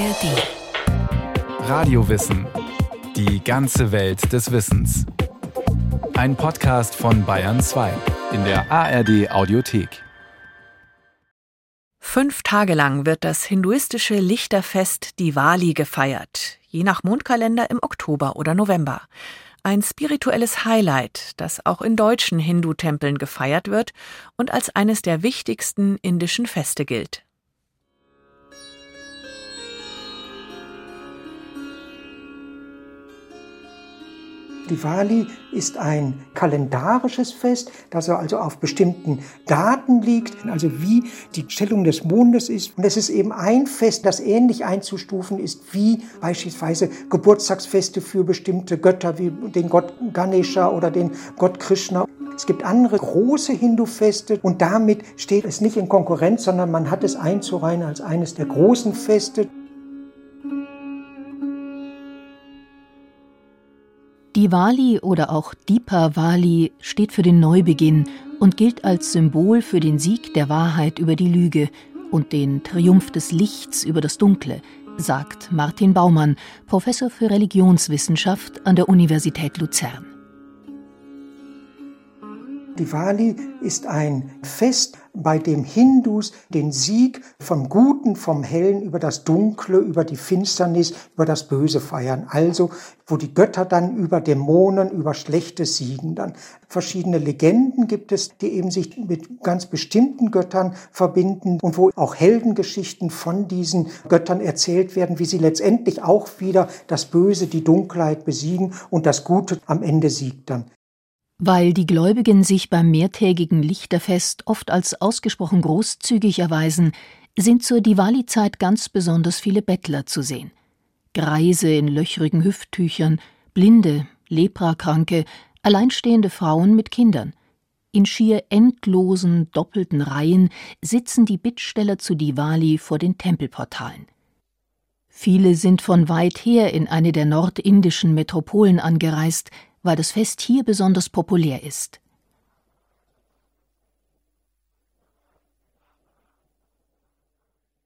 ARD. Radiowissen. Die ganze Welt des Wissens. Ein Podcast von Bayern 2 in der ARD Audiothek. Fünf Tage lang wird das hinduistische Lichterfest Diwali gefeiert, je nach Mondkalender im Oktober oder November. Ein spirituelles Highlight, das auch in deutschen Hindu-Tempeln gefeiert wird und als eines der wichtigsten indischen Feste gilt. Diwali ist ein kalendarisches Fest, das also auf bestimmten Daten liegt, also wie die Stellung des Mondes ist. Und es ist eben ein Fest, das ähnlich einzustufen ist wie beispielsweise Geburtstagsfeste für bestimmte Götter, wie den Gott Ganesha oder den Gott Krishna. Es gibt andere große Hindu-Feste und damit steht es nicht in Konkurrenz, sondern man hat es einzureihen als eines der großen Feste. Diwali oder auch Deepavali steht für den Neubeginn und gilt als Symbol für den Sieg der Wahrheit über die Lüge und den Triumph des Lichts über das Dunkle, sagt Martin Baumann, Professor für Religionswissenschaft an der Universität Luzern. Diwali ist ein Fest, bei dem Hindus den Sieg vom Guten, vom Hellen über das Dunkle, über die Finsternis, über das Böse feiern. Also, wo die Götter dann über Dämonen, über Schlechtes siegen dann. Verschiedene Legenden gibt es, die eben sich mit ganz bestimmten Göttern verbinden und wo auch Heldengeschichten von diesen Göttern erzählt werden, wie sie letztendlich auch wieder das Böse, die Dunkelheit besiegen und das Gute am Ende siegt dann. Weil die Gläubigen sich beim mehrtägigen Lichterfest oft als ausgesprochen großzügig erweisen, sind zur Diwali-Zeit ganz besonders viele Bettler zu sehen. Greise in löchrigen Hüfttüchern, Blinde, Leprakranke, alleinstehende Frauen mit Kindern. In schier endlosen, doppelten Reihen sitzen die Bittsteller zu Diwali vor den Tempelportalen. Viele sind von weit her in eine der nordindischen Metropolen angereist, weil das Fest hier besonders populär ist.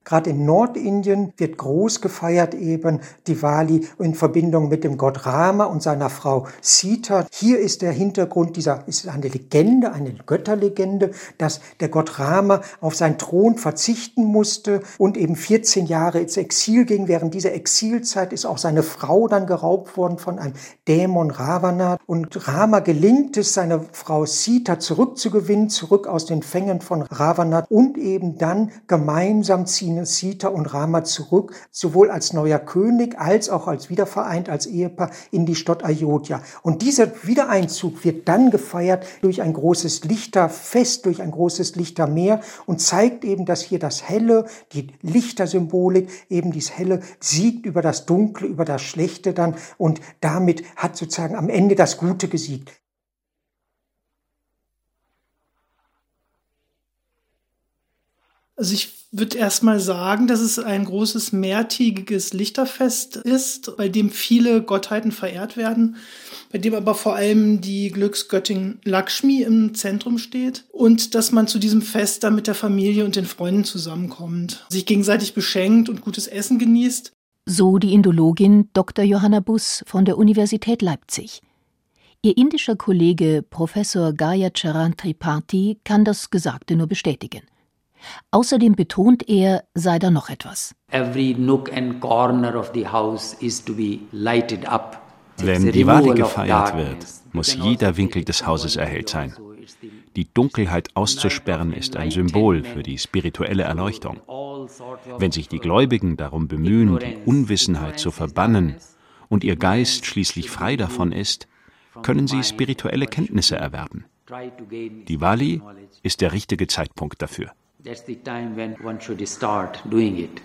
Gerade in Nordindien wird groß gefeiert eben Diwali in Verbindung mit dem Gott Rama und seiner Frau Sita. Hier ist der Hintergrund dieser, ist eine Legende, eine Götterlegende, dass der Gott Rama auf seinen Thron verzichten musste und eben 14 Jahre ins Exil ging. Während dieser Exilzeit ist auch seine Frau dann geraubt worden von einem Dämon Ravana. Und Rama gelingt es, seine Frau Sita zurückzugewinnen, zurück aus den Fängen von Ravana und eben dann gemeinsam ziehen ziehen Sita und Rama zurück, sowohl als neuer König als auch als wiedervereint als Ehepaar in die Stadt Ayodhya. Und dieser Wiedereinzug wird dann gefeiert durch ein großes Lichterfest, durch ein großes Lichtermeer und zeigt eben, dass hier das Helle, die Lichtersymbolik, eben dies Helle siegt über das Dunkle, über das Schlechte dann und damit hat sozusagen am Ende das Gute gesiegt. Also ich würde erstmal sagen, dass es ein großes mehrtägiges Lichterfest ist, bei dem viele Gottheiten verehrt werden, bei dem aber vor allem die Glücksgöttin Lakshmi im Zentrum steht und dass man zu diesem Fest dann mit der Familie und den Freunden zusammenkommt, sich gegenseitig beschenkt und gutes Essen genießt. So die Indologin Dr. Johanna Buss von der Universität Leipzig. Ihr indischer Kollege Professor Gaya Charan Tripathi kann das Gesagte nur bestätigen. Außerdem betont er, sei da noch etwas. Every nook and corner of the house is to be lighted up. Wenn Diwali gefeiert wird, muss jeder Winkel des Hauses erhellt sein. Die Dunkelheit auszusperren ist ein Symbol für die spirituelle Erleuchtung. Wenn sich die Gläubigen darum bemühen, die Unwissenheit zu verbannen und ihr Geist schließlich frei davon ist, können sie spirituelle Kenntnisse erwerben. Diwali ist der richtige Zeitpunkt dafür. That's the time when one should start doing it.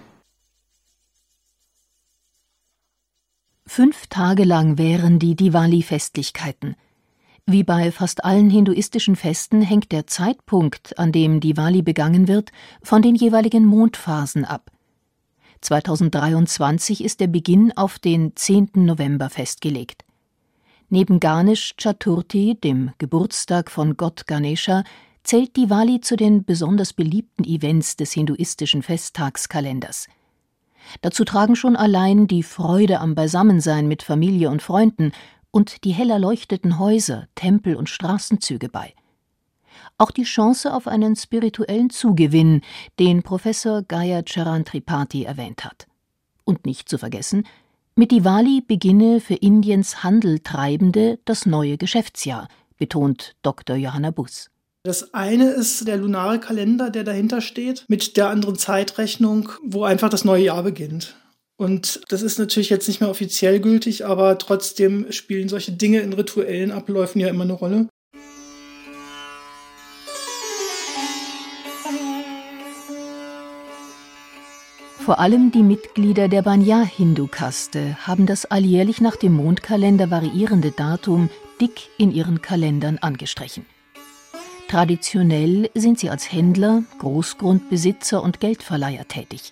Fünf Tage lang wären die Diwali-Festlichkeiten. Wie bei fast allen hinduistischen Festen hängt der Zeitpunkt, an dem Diwali begangen wird, von den jeweiligen Mondphasen ab. 2023 ist der Beginn auf den 10. November festgelegt. Neben Ganesh Chaturthi, dem Geburtstag von Gott Ganesha, zählt Diwali zu den besonders beliebten Events des hinduistischen Festtagskalenders. Dazu tragen schon allein die Freude am Beisammensein mit Familie und Freunden und die hell erleuchteten Häuser, Tempel und Straßenzüge bei. Auch die Chance auf einen spirituellen Zugewinn, den Professor Gaya Charan Tripathi erwähnt hat. Und nicht zu vergessen, mit Diwali beginne für Indiens Handeltreibende das neue Geschäftsjahr, betont Dr. Johanna Bus. Das eine ist der lunare Kalender, der dahinter steht, mit der anderen Zeitrechnung, wo einfach das neue Jahr beginnt. Und das ist natürlich jetzt nicht mehr offiziell gültig, aber trotzdem spielen solche Dinge in rituellen Abläufen ja immer eine Rolle. Vor allem die Mitglieder der Banya-Hindu-Kaste haben das alljährlich nach dem Mondkalender variierende Datum dick in ihren Kalendern angestrichen. Traditionell sind sie als Händler, Großgrundbesitzer und Geldverleiher tätig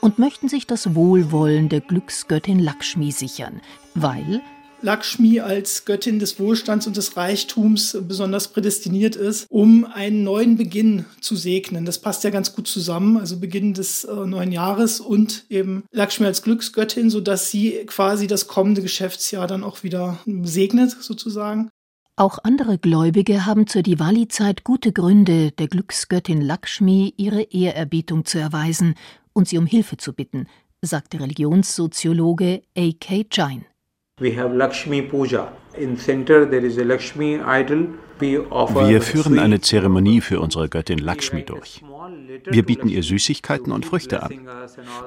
und möchten sich das Wohlwollen der Glücksgöttin Lakshmi sichern, weil Lakshmi als Göttin des Wohlstands und des Reichtums besonders prädestiniert ist, um einen neuen Beginn zu segnen. Das passt ja ganz gut zusammen, also Beginn des äh, neuen Jahres und eben Lakshmi als Glücksgöttin, sodass sie quasi das kommende Geschäftsjahr dann auch wieder segnet, sozusagen. Auch andere Gläubige haben zur Diwali-Zeit gute Gründe, der Glücksgöttin Lakshmi ihre Ehrerbietung zu erweisen und sie um Hilfe zu bitten, sagt der Religionssoziologe A.K. Jain. Wir führen eine Zeremonie für unsere Göttin Lakshmi durch. Wir bieten ihr Süßigkeiten und Früchte an.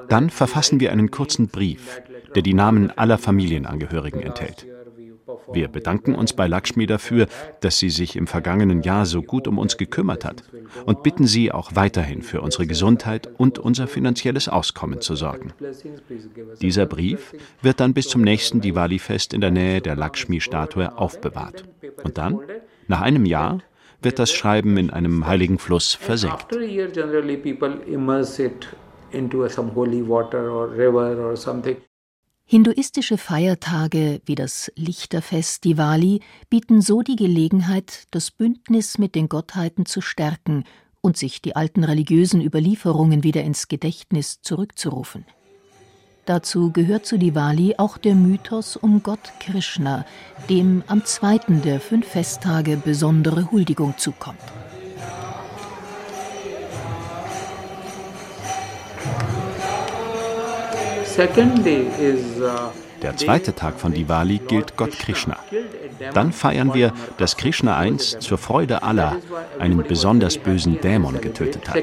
Dann verfassen wir einen kurzen Brief, der die Namen aller Familienangehörigen enthält. Wir bedanken uns bei Lakshmi dafür, dass sie sich im vergangenen Jahr so gut um uns gekümmert hat und bitten sie auch weiterhin für unsere Gesundheit und unser finanzielles Auskommen zu sorgen. Dieser Brief wird dann bis zum nächsten Diwali-Fest in der Nähe der Lakshmi-Statue aufbewahrt. Und dann, nach einem Jahr, wird das Schreiben in einem heiligen Fluss versenkt. into some holy water or river or something. Hinduistische Feiertage wie das Lichterfest Diwali bieten so die Gelegenheit, das Bündnis mit den Gottheiten zu stärken und sich die alten religiösen Überlieferungen wieder ins Gedächtnis zurückzurufen. Dazu gehört zu Diwali auch der Mythos um Gott Krishna, dem am zweiten der fünf Festtage besondere Huldigung zukommt. Der zweite Tag von Diwali gilt Gott Krishna. Dann feiern wir, dass Krishna einst zur Freude aller einen besonders bösen Dämon getötet hat.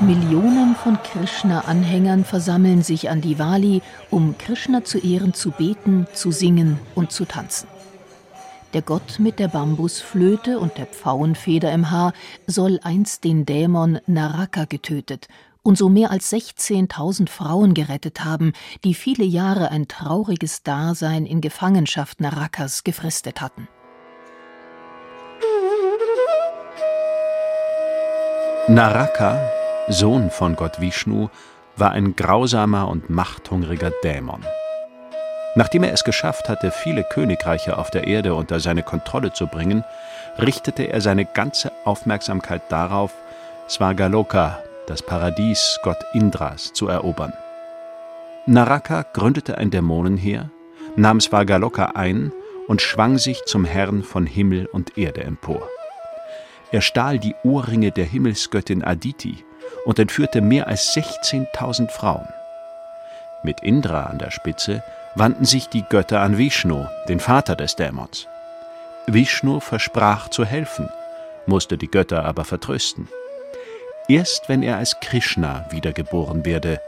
Millionen von Krishna-Anhängern versammeln sich an Diwali, um Krishna zu Ehren zu beten, zu singen und zu tanzen. Der Gott mit der Bambusflöte und der Pfauenfeder im Haar soll einst den Dämon Naraka getötet und so mehr als 16.000 Frauen gerettet haben, die viele Jahre ein trauriges Dasein in Gefangenschaft Narakas gefristet hatten. Naraka, Sohn von Gott Vishnu, war ein grausamer und machthungriger Dämon. Nachdem er es geschafft hatte, viele Königreiche auf der Erde unter seine Kontrolle zu bringen, richtete er seine ganze Aufmerksamkeit darauf, Svagaloka, das Paradies Gott Indras, zu erobern. Naraka gründete ein Dämonenheer, nahm Svagaloka ein und schwang sich zum Herrn von Himmel und Erde empor. Er stahl die Ohrringe der Himmelsgöttin Aditi und entführte mehr als 16.000 Frauen. Mit Indra an der Spitze wandten sich die Götter an Vishnu, den Vater des Dämons. Vishnu versprach zu helfen, musste die Götter aber vertrösten. Erst wenn er als Krishna wiedergeboren werde,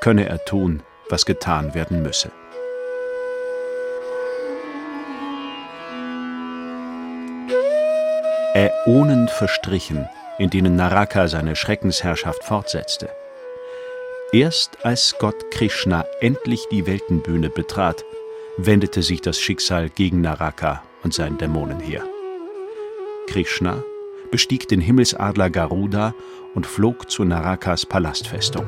könne er tun, was getan werden müsse. Äonen verstrichen, in denen Naraka seine Schreckensherrschaft fortsetzte. Erst als Gott Krishna endlich die Weltenbühne betrat, wendete sich das Schicksal gegen Naraka und sein Dämonenheer. Krishna bestieg den Himmelsadler Garuda und flog zu Narakas Palastfestung.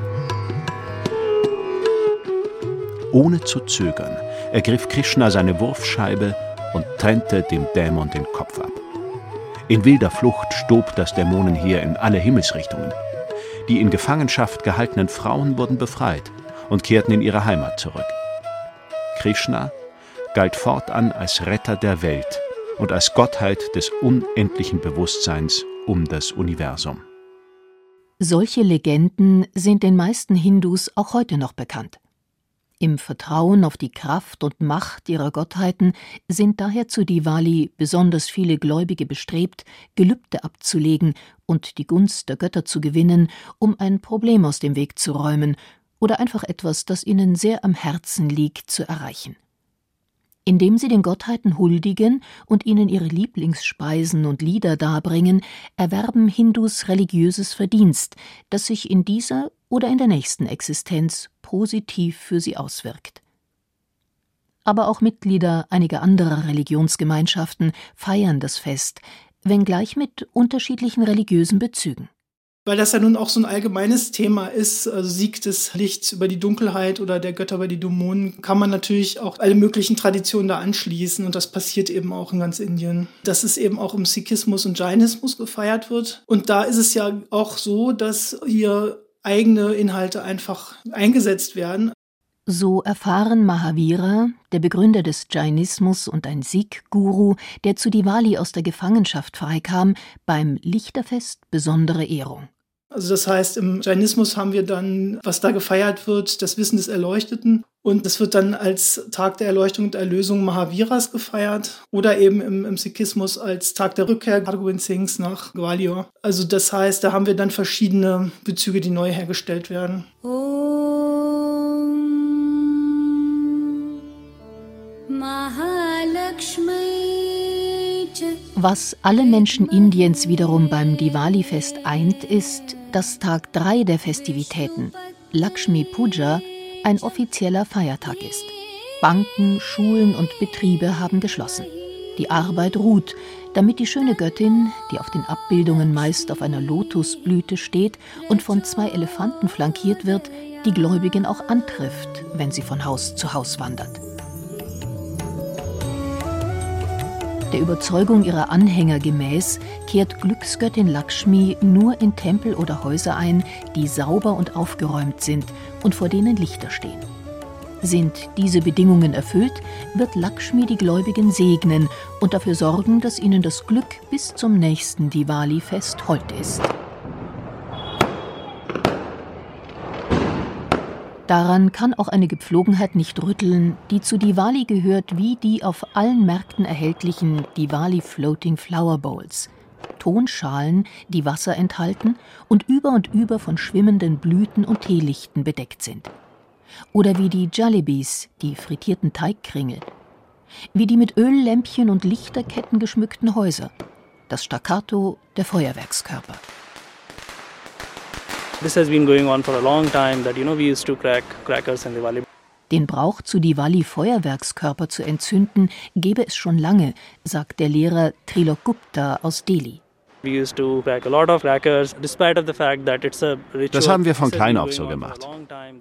Ohne zu zögern ergriff Krishna seine Wurfscheibe und trennte dem Dämon den Kopf ab. In wilder Flucht stob das Dämonenheer in alle Himmelsrichtungen. Die in Gefangenschaft gehaltenen Frauen wurden befreit und kehrten in ihre Heimat zurück. Krishna galt fortan als Retter der Welt und als Gottheit des unendlichen Bewusstseins um das Universum. Solche Legenden sind den meisten Hindus auch heute noch bekannt. Im Vertrauen auf die Kraft und Macht ihrer Gottheiten sind daher zu Diwali besonders viele Gläubige bestrebt, Gelübde abzulegen und die Gunst der Götter zu gewinnen, um ein Problem aus dem Weg zu räumen oder einfach etwas, das ihnen sehr am Herzen liegt, zu erreichen indem sie den Gottheiten huldigen und ihnen ihre Lieblingsspeisen und Lieder darbringen, erwerben Hindus religiöses Verdienst, das sich in dieser oder in der nächsten Existenz positiv für sie auswirkt. Aber auch Mitglieder einiger anderer Religionsgemeinschaften feiern das Fest, wenngleich mit unterschiedlichen religiösen Bezügen weil das ja nun auch so ein allgemeines Thema ist, also Sieg des Lichts über die Dunkelheit oder der Götter über die Dämonen, kann man natürlich auch alle möglichen Traditionen da anschließen und das passiert eben auch in ganz Indien. Dass es eben auch im Sikhismus und Jainismus gefeiert wird und da ist es ja auch so, dass hier eigene Inhalte einfach eingesetzt werden. So erfahren Mahavira, der Begründer des Jainismus und ein Sikh-Guru, der zu Diwali aus der Gefangenschaft freikam, beim Lichterfest besondere Ehrung. Also das heißt, im Jainismus haben wir dann, was da gefeiert wird, das Wissen des Erleuchteten. Und das wird dann als Tag der Erleuchtung und Erlösung Mahaviras gefeiert oder eben im, im Sikhismus als Tag der Rückkehr Hargobind Singhs nach Gwalior. Also das heißt, da haben wir dann verschiedene Bezüge, die neu hergestellt werden. Oh. Was alle Menschen Indiens wiederum beim Diwali-Fest eint, ist, dass Tag 3 der Festivitäten, Lakshmi Puja, ein offizieller Feiertag ist. Banken, Schulen und Betriebe haben geschlossen. Die Arbeit ruht, damit die schöne Göttin, die auf den Abbildungen meist auf einer Lotusblüte steht und von zwei Elefanten flankiert wird, die Gläubigen auch antrifft, wenn sie von Haus zu Haus wandert. Der Überzeugung ihrer Anhänger gemäß kehrt Glücksgöttin Lakshmi nur in Tempel oder Häuser ein, die sauber und aufgeräumt sind und vor denen Lichter stehen. Sind diese Bedingungen erfüllt, wird Lakshmi die Gläubigen segnen und dafür sorgen, dass ihnen das Glück bis zum nächsten Diwali-Fest hold ist. Daran kann auch eine Gepflogenheit nicht rütteln, die zu Diwali gehört wie die auf allen Märkten erhältlichen Diwali Floating Flower Bowls. Tonschalen, die Wasser enthalten und über und über von schwimmenden Blüten und Teelichten bedeckt sind. Oder wie die Jalebis, die frittierten Teigkringel. Wie die mit Öllämpchen und Lichterketten geschmückten Häuser. Das Staccato der Feuerwerkskörper. This has been going on for a long time that you know we used to crack crackers in Diwali. Den Brauch, zu Diwali Feuerwerkskörper zu entzünden, gebe es schon lange, sagt der Lehrer Trilok Gupta aus Delhi. Das haben wir von klein auf so gemacht.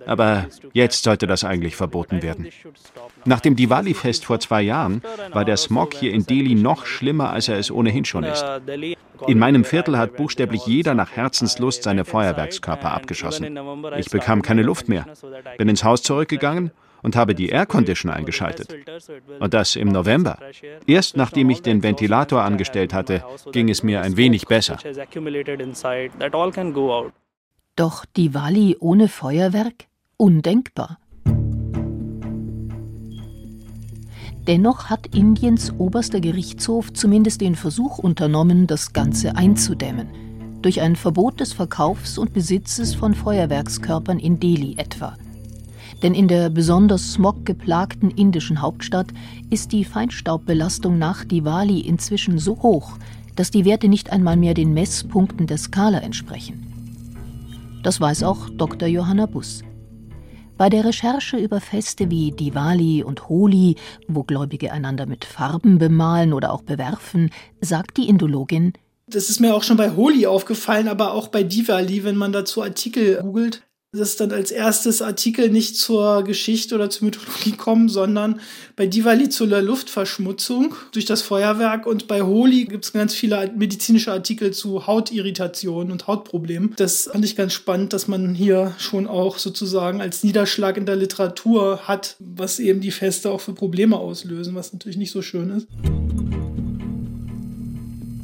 Aber jetzt sollte das eigentlich verboten werden. Nach dem Diwali-Fest vor zwei Jahren war der Smog hier in Delhi noch schlimmer, als er es ohnehin schon ist. In meinem Viertel hat buchstäblich jeder nach Herzenslust seine Feuerwerkskörper abgeschossen. Ich bekam keine Luft mehr, bin ins Haus zurückgegangen und habe die Aircondition eingeschaltet. Und das im November. Erst nachdem ich den Ventilator angestellt hatte, ging es mir ein wenig besser. Doch Diwali ohne Feuerwerk? Undenkbar. Dennoch hat Indiens oberster Gerichtshof zumindest den Versuch unternommen, das Ganze einzudämmen. Durch ein Verbot des Verkaufs und Besitzes von Feuerwerkskörpern in Delhi etwa. Denn in der besonders smoggeplagten indischen Hauptstadt ist die Feinstaubbelastung nach Diwali inzwischen so hoch, dass die Werte nicht einmal mehr den Messpunkten der Skala entsprechen. Das weiß auch Dr. Johanna Buss. Bei der Recherche über Feste wie Diwali und Holi, wo Gläubige einander mit Farben bemalen oder auch bewerfen, sagt die Indologin, das ist mir auch schon bei Holi aufgefallen, aber auch bei Diwali, wenn man dazu Artikel googelt, dass dann als erstes Artikel nicht zur Geschichte oder zur Mythologie kommen, sondern bei Diwali zur Luftverschmutzung durch das Feuerwerk und bei Holi gibt es ganz viele medizinische Artikel zu Hautirritationen und Hautproblemen. Das fand ich ganz spannend, dass man hier schon auch sozusagen als Niederschlag in der Literatur hat, was eben die Feste auch für Probleme auslösen, was natürlich nicht so schön ist.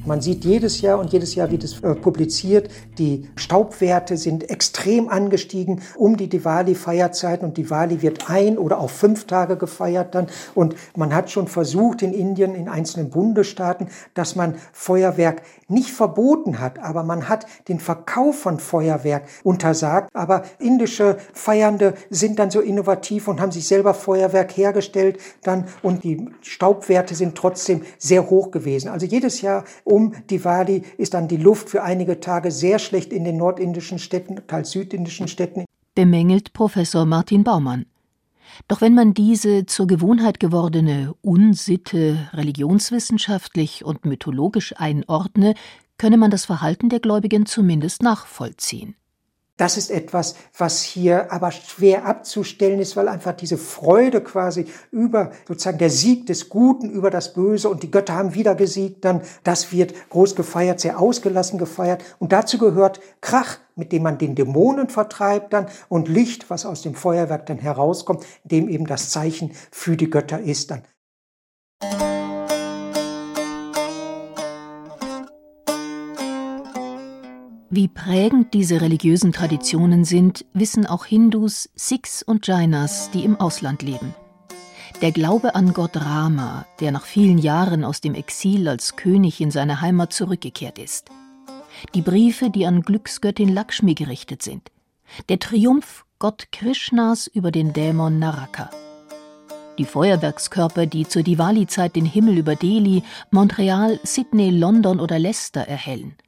Man sieht jedes Jahr und jedes Jahr wird es äh, publiziert, die Staubwerte sind extrem angestiegen um die Diwali-Feierzeit und Diwali wird ein oder auf fünf Tage gefeiert dann. Und man hat schon versucht in Indien, in einzelnen Bundesstaaten, dass man Feuerwerk nicht verboten hat, aber man hat den Verkauf von Feuerwerk untersagt. Aber indische Feiernde sind dann so innovativ und haben sich selber Feuerwerk hergestellt dann und die Staubwerte sind trotzdem sehr hoch gewesen. Also jedes Jahr um Diwali ist dann die Luft für einige Tage sehr schlecht in den nordindischen Städten, teils südindischen Städten. Bemängelt Professor Martin Baumann. Doch wenn man diese zur Gewohnheit gewordene Unsitte religionswissenschaftlich und mythologisch einordne, könne man das Verhalten der Gläubigen zumindest nachvollziehen. Das ist etwas, was hier aber schwer abzustellen ist, weil einfach diese Freude quasi über sozusagen der Sieg des Guten über das Böse und die Götter haben wieder gesiegt, dann das wird groß gefeiert, sehr ausgelassen gefeiert und dazu gehört Krach, mit dem man den Dämonen vertreibt dann und Licht, was aus dem Feuerwerk dann herauskommt, dem eben das Zeichen für die Götter ist dann. Wie prägend diese religiösen Traditionen sind, wissen auch Hindus, Sikhs und Jainas, die im Ausland leben. Der Glaube an Gott Rama, der nach vielen Jahren aus dem Exil als König in seine Heimat zurückgekehrt ist. Die Briefe, die an Glücksgöttin Lakshmi gerichtet sind. Der Triumph Gott Krishnas über den Dämon Naraka. Die Feuerwerkskörper, die zur Diwali-Zeit den Himmel über Delhi, Montreal, Sydney, London oder Leicester erhellen –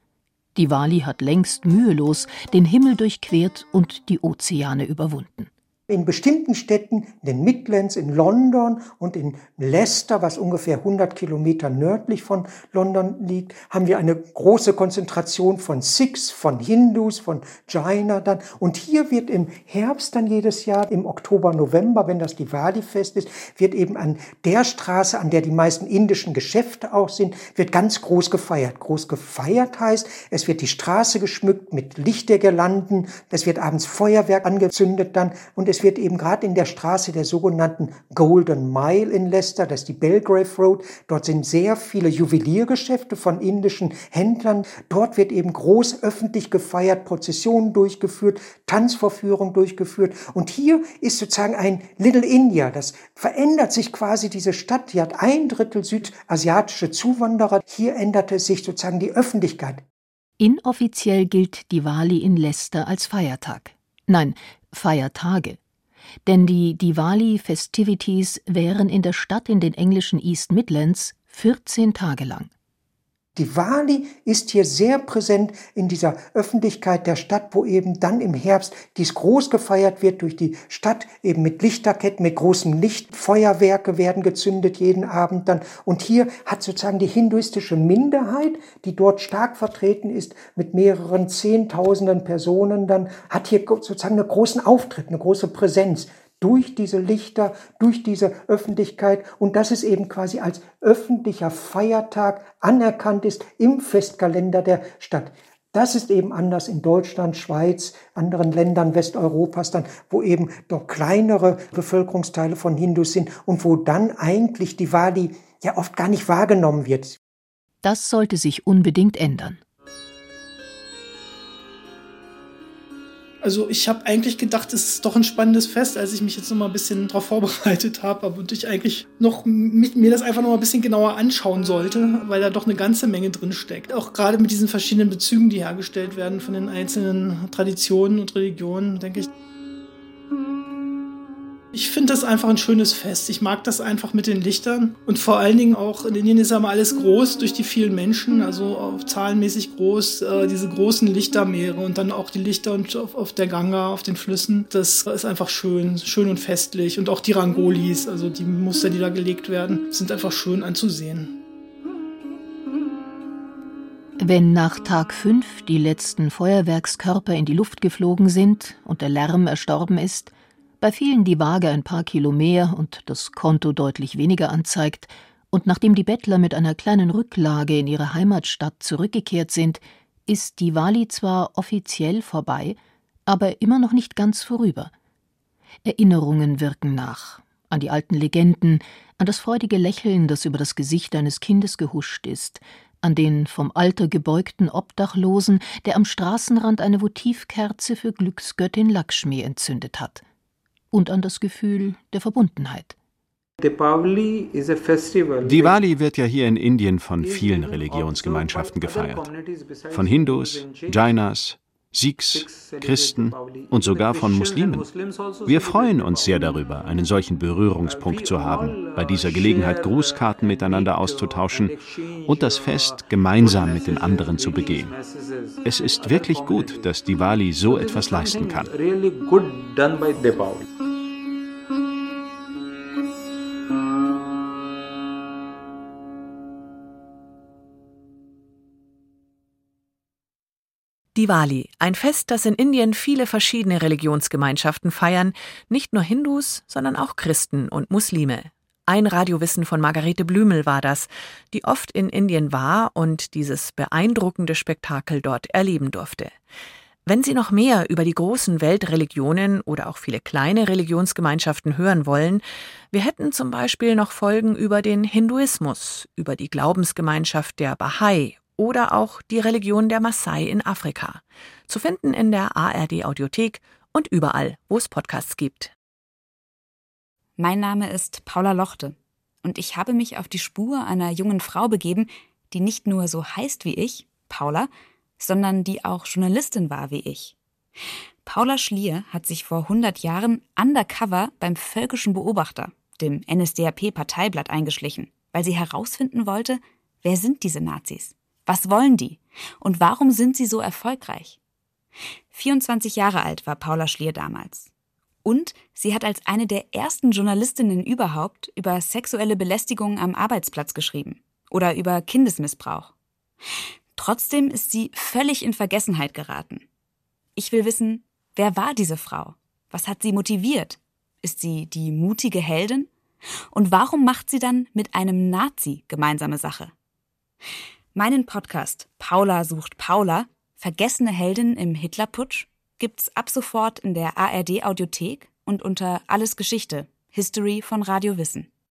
Diwali hat längst mühelos den Himmel durchquert und die Ozeane überwunden. In bestimmten Städten, in den Midlands, in London und in Leicester, was ungefähr 100 Kilometer nördlich von London liegt, haben wir eine große Konzentration von Sikhs, von Hindus, von Jaina dann. Und hier wird im Herbst dann jedes Jahr, im Oktober, November, wenn das Diwali-Fest ist, wird eben an der Straße, an der die meisten indischen Geschäfte auch sind, wird ganz groß gefeiert. Groß gefeiert heißt, es wird die Straße geschmückt mit Lichtergirlanden, es wird abends Feuerwerk angezündet dann und es wird eben gerade in der Straße der sogenannten Golden Mile in Leicester, das ist die Belgrave Road, dort sind sehr viele Juweliergeschäfte von indischen Händlern. Dort wird eben groß öffentlich gefeiert, Prozessionen durchgeführt, Tanzvorführungen durchgeführt. Und hier ist sozusagen ein Little India. Das verändert sich quasi diese Stadt. Die hat ein Drittel südasiatische Zuwanderer. Hier änderte sich sozusagen die Öffentlichkeit. Inoffiziell gilt Diwali in Leicester als Feiertag. Nein, Feiertage. Denn die Diwali Festivities wären in der Stadt in den englischen East Midlands 14 Tage lang. Diwali ist hier sehr präsent in dieser Öffentlichkeit der Stadt, wo eben dann im Herbst dies groß gefeiert wird durch die Stadt, eben mit Lichterketten, mit großem Licht. Feuerwerke werden gezündet jeden Abend dann. Und hier hat sozusagen die hinduistische Minderheit, die dort stark vertreten ist, mit mehreren Zehntausenden Personen dann, hat hier sozusagen einen großen Auftritt, eine große Präsenz durch diese Lichter, durch diese Öffentlichkeit und dass es eben quasi als öffentlicher Feiertag anerkannt ist im Festkalender der Stadt. Das ist eben anders in Deutschland, Schweiz, anderen Ländern Westeuropas dann, wo eben doch kleinere Bevölkerungsteile von Hindus sind und wo dann eigentlich die Wali ja oft gar nicht wahrgenommen wird. Das sollte sich unbedingt ändern. Also ich habe eigentlich gedacht, es ist doch ein spannendes Fest, als ich mich jetzt noch mal ein bisschen darauf vorbereitet habe, und ich eigentlich noch mit, mir das einfach noch mal ein bisschen genauer anschauen sollte, weil da doch eine ganze Menge drin steckt. Auch gerade mit diesen verschiedenen Bezügen, die hergestellt werden von den einzelnen Traditionen und Religionen, denke ich, ich finde das einfach ein schönes Fest. Ich mag das einfach mit den Lichtern. Und vor allen Dingen auch, in Indien ist ja mal alles groß durch die vielen Menschen, also zahlenmäßig groß, äh, diese großen Lichtermeere und dann auch die Lichter auf, auf der Ganga, auf den Flüssen. Das ist einfach schön, schön und festlich. Und auch die Rangolis, also die Muster, die da gelegt werden, sind einfach schön anzusehen. Wenn nach Tag 5 die letzten Feuerwerkskörper in die Luft geflogen sind und der Lärm erstorben ist, bei vielen die Waage ein paar Kilo mehr und das Konto deutlich weniger anzeigt, und nachdem die Bettler mit einer kleinen Rücklage in ihre Heimatstadt zurückgekehrt sind, ist die Wali zwar offiziell vorbei, aber immer noch nicht ganz vorüber. Erinnerungen wirken nach, an die alten Legenden, an das freudige Lächeln, das über das Gesicht eines Kindes gehuscht ist, an den vom Alter gebeugten Obdachlosen, der am Straßenrand eine Votivkerze für Glücksgöttin Lakshmi entzündet hat, und an das Gefühl der Verbundenheit. Diwali wird ja hier in Indien von vielen Religionsgemeinschaften gefeiert. Von Hindus, Jainas, Sikhs, Christen und sogar von Muslimen. Wir freuen uns sehr darüber, einen solchen Berührungspunkt zu haben, bei dieser Gelegenheit Grußkarten miteinander auszutauschen und das Fest gemeinsam mit den anderen zu begehen. Es ist wirklich gut, dass Diwali so etwas leisten kann. Diwali, ein Fest, das in Indien viele verschiedene Religionsgemeinschaften feiern, nicht nur Hindus, sondern auch Christen und Muslime. Ein Radiowissen von Margarete Blümel war das, die oft in Indien war und dieses beeindruckende Spektakel dort erleben durfte. Wenn Sie noch mehr über die großen Weltreligionen oder auch viele kleine Religionsgemeinschaften hören wollen, wir hätten zum Beispiel noch Folgen über den Hinduismus, über die Glaubensgemeinschaft der Bahai oder auch die Religion der Maasai in Afrika. Zu finden in der ARD Audiothek und überall, wo es Podcasts gibt. Mein Name ist Paula Lochte und ich habe mich auf die Spur einer jungen Frau begeben, die nicht nur so heißt wie ich, Paula, sondern die auch Journalistin war wie ich. Paula Schlier hat sich vor 100 Jahren undercover beim Völkischen Beobachter, dem NSDAP-Parteiblatt, eingeschlichen, weil sie herausfinden wollte, wer sind diese Nazis? Was wollen die? Und warum sind sie so erfolgreich? 24 Jahre alt war Paula Schlier damals. Und sie hat als eine der ersten Journalistinnen überhaupt über sexuelle Belästigungen am Arbeitsplatz geschrieben oder über Kindesmissbrauch. Trotzdem ist sie völlig in Vergessenheit geraten. Ich will wissen, wer war diese Frau? Was hat sie motiviert? Ist sie die mutige Heldin? Und warum macht sie dann mit einem Nazi gemeinsame Sache? Meinen Podcast Paula sucht Paula, vergessene Heldin im Hitlerputsch, gibt's ab sofort in der ARD Audiothek und unter Alles Geschichte, History von Radio Wissen.